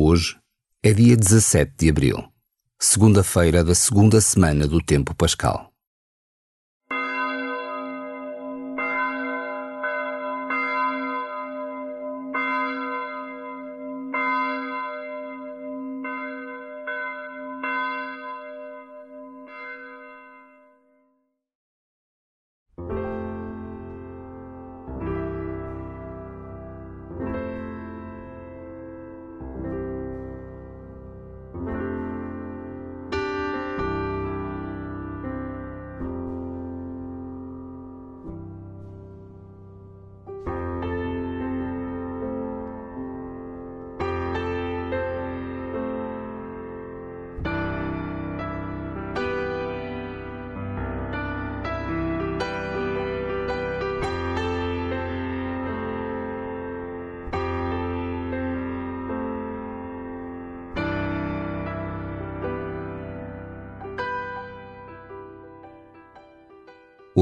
Hoje é dia 17 de abril, segunda-feira da segunda semana do tempo pascal.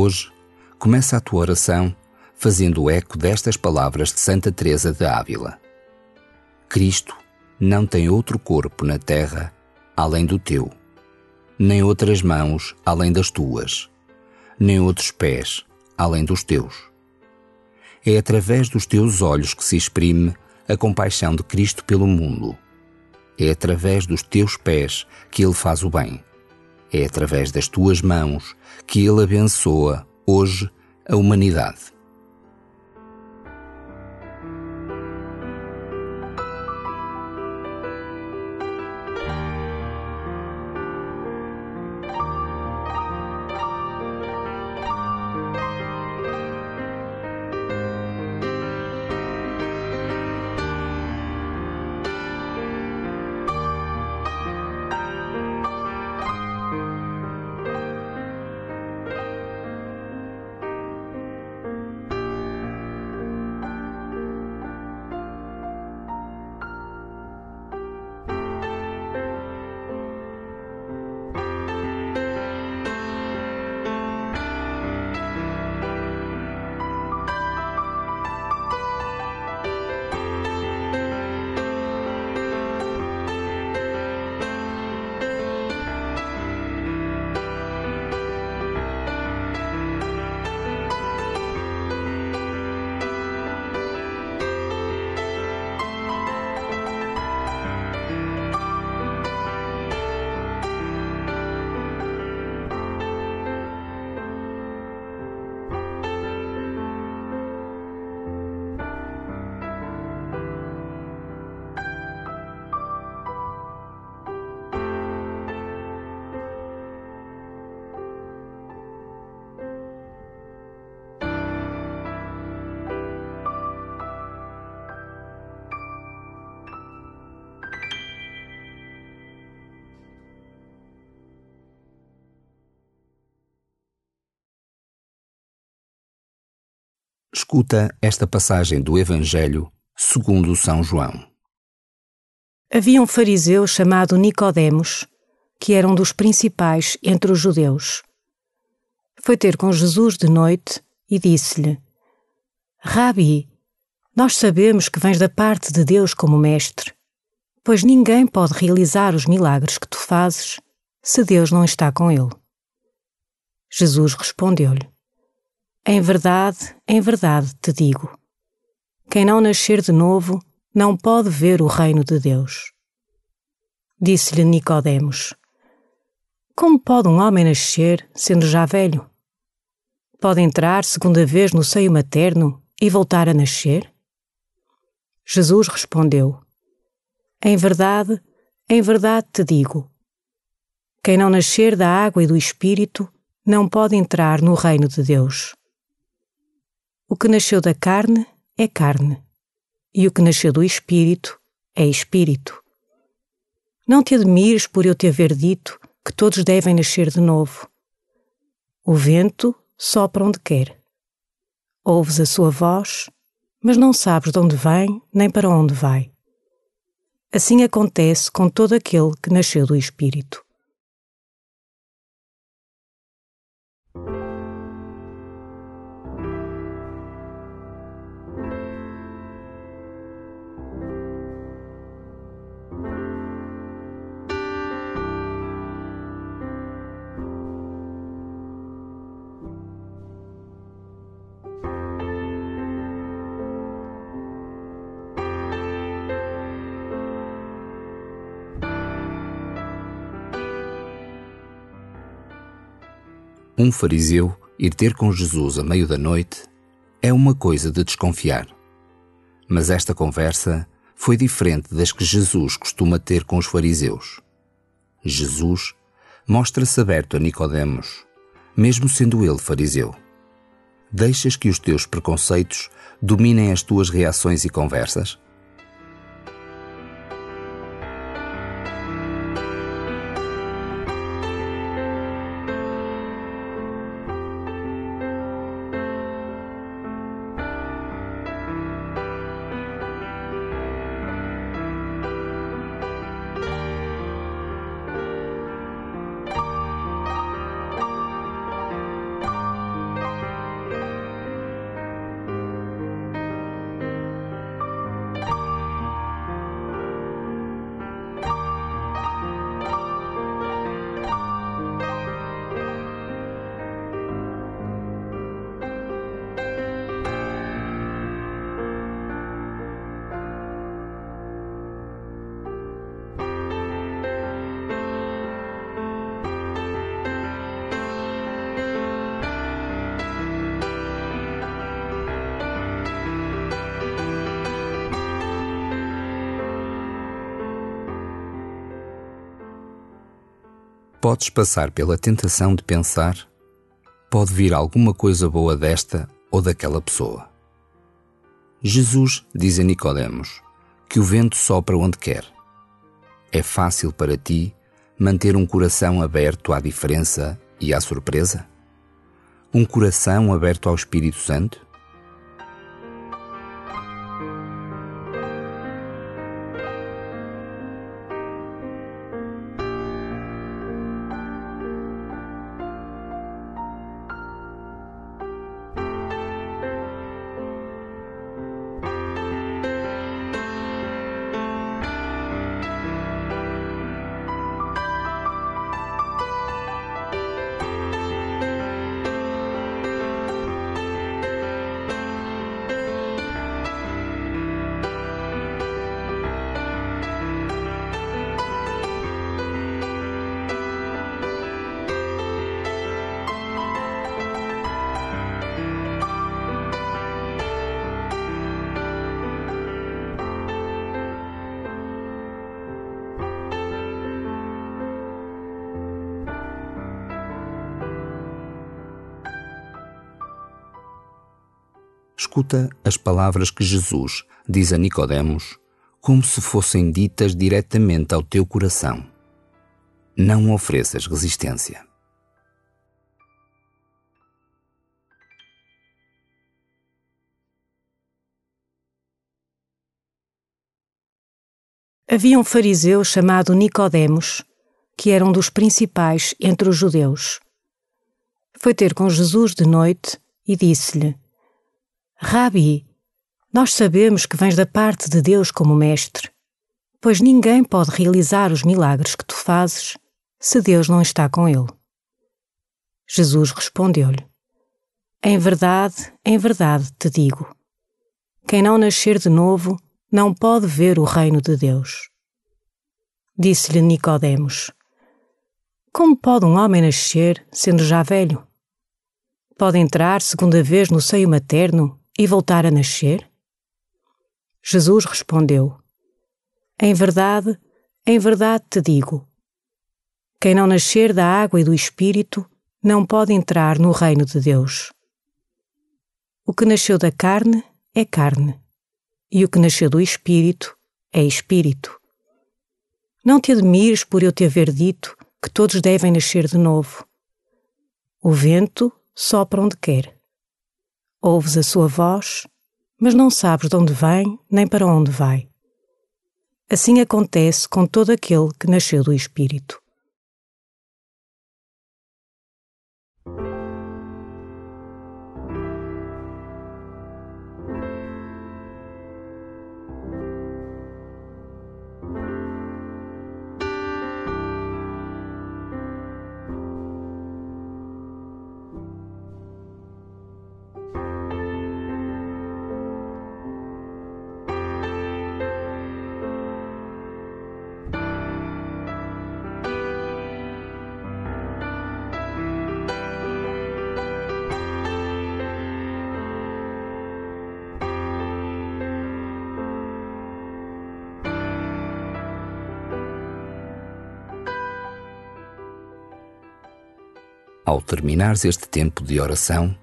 Hoje, começa a tua oração fazendo eco destas palavras de Santa Teresa de Ávila. Cristo não tem outro corpo na terra além do teu, nem outras mãos além das tuas, nem outros pés além dos teus. É através dos teus olhos que se exprime a compaixão de Cristo pelo mundo. É através dos teus pés que Ele faz o bem. É através das tuas mãos que Ele abençoa hoje a humanidade. Escuta esta passagem do Evangelho segundo São João. Havia um fariseu chamado Nicodemos, que era um dos principais entre os judeus. Foi ter com Jesus de noite e disse-lhe: Rabi, nós sabemos que vens da parte de Deus como mestre, pois ninguém pode realizar os milagres que tu fazes se Deus não está com ele. Jesus respondeu-lhe: em verdade, em verdade te digo: quem não nascer de novo não pode ver o reino de Deus. Disse-lhe Nicodemos: Como pode um homem nascer sendo já velho? Pode entrar segunda vez no seio materno e voltar a nascer? Jesus respondeu: Em verdade, em verdade te digo: quem não nascer da água e do espírito não pode entrar no reino de Deus. O que nasceu da carne é carne, e o que nasceu do espírito é espírito. Não te admires por eu te haver dito que todos devem nascer de novo. O vento sopra onde quer. Ouves a sua voz, mas não sabes de onde vem nem para onde vai. Assim acontece com todo aquele que nasceu do Espírito. Um fariseu ir ter com Jesus a meio da noite é uma coisa de desconfiar. Mas esta conversa foi diferente das que Jesus costuma ter com os fariseus. Jesus mostra-se aberto a Nicodemos, mesmo sendo ele fariseu. Deixas que os teus preconceitos dominem as tuas reações e conversas? Podes passar pela tentação de pensar: pode vir alguma coisa boa desta ou daquela pessoa. Jesus diz a Nicodemos que o vento sopra onde quer. É fácil para ti manter um coração aberto à diferença e à surpresa? Um coração aberto ao Espírito Santo? Escuta as palavras que Jesus diz a Nicodemos como se fossem ditas diretamente ao teu coração. Não ofereças resistência. Havia um fariseu chamado Nicodemos, que era um dos principais entre os judeus. Foi ter com Jesus de noite e disse-lhe: Rabi, nós sabemos que vens da parte de Deus como mestre, pois ninguém pode realizar os milagres que tu fazes se Deus não está com ele. Jesus respondeu-lhe: Em verdade, em verdade te digo: quem não nascer de novo não pode ver o reino de Deus. Disse-lhe Nicodemos: Como pode um homem nascer sendo já velho? Pode entrar segunda vez no seio materno e voltar a nascer? Jesus respondeu: Em verdade, em verdade te digo: quem não nascer da água e do Espírito não pode entrar no reino de Deus. O que nasceu da carne é carne, e o que nasceu do Espírito é Espírito. Não te admires por eu te haver dito que todos devem nascer de novo. O vento sopra onde quer Ouves a sua voz, mas não sabes de onde vem nem para onde vai. Assim acontece com todo aquele que nasceu do Espírito. Ao terminares este tempo de oração,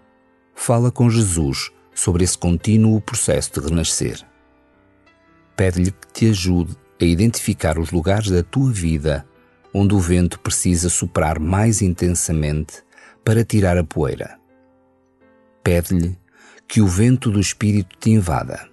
fala com Jesus sobre esse contínuo processo de renascer. Pede-lhe que te ajude a identificar os lugares da tua vida onde o vento precisa soprar mais intensamente para tirar a poeira. Pede-lhe que o vento do Espírito te invada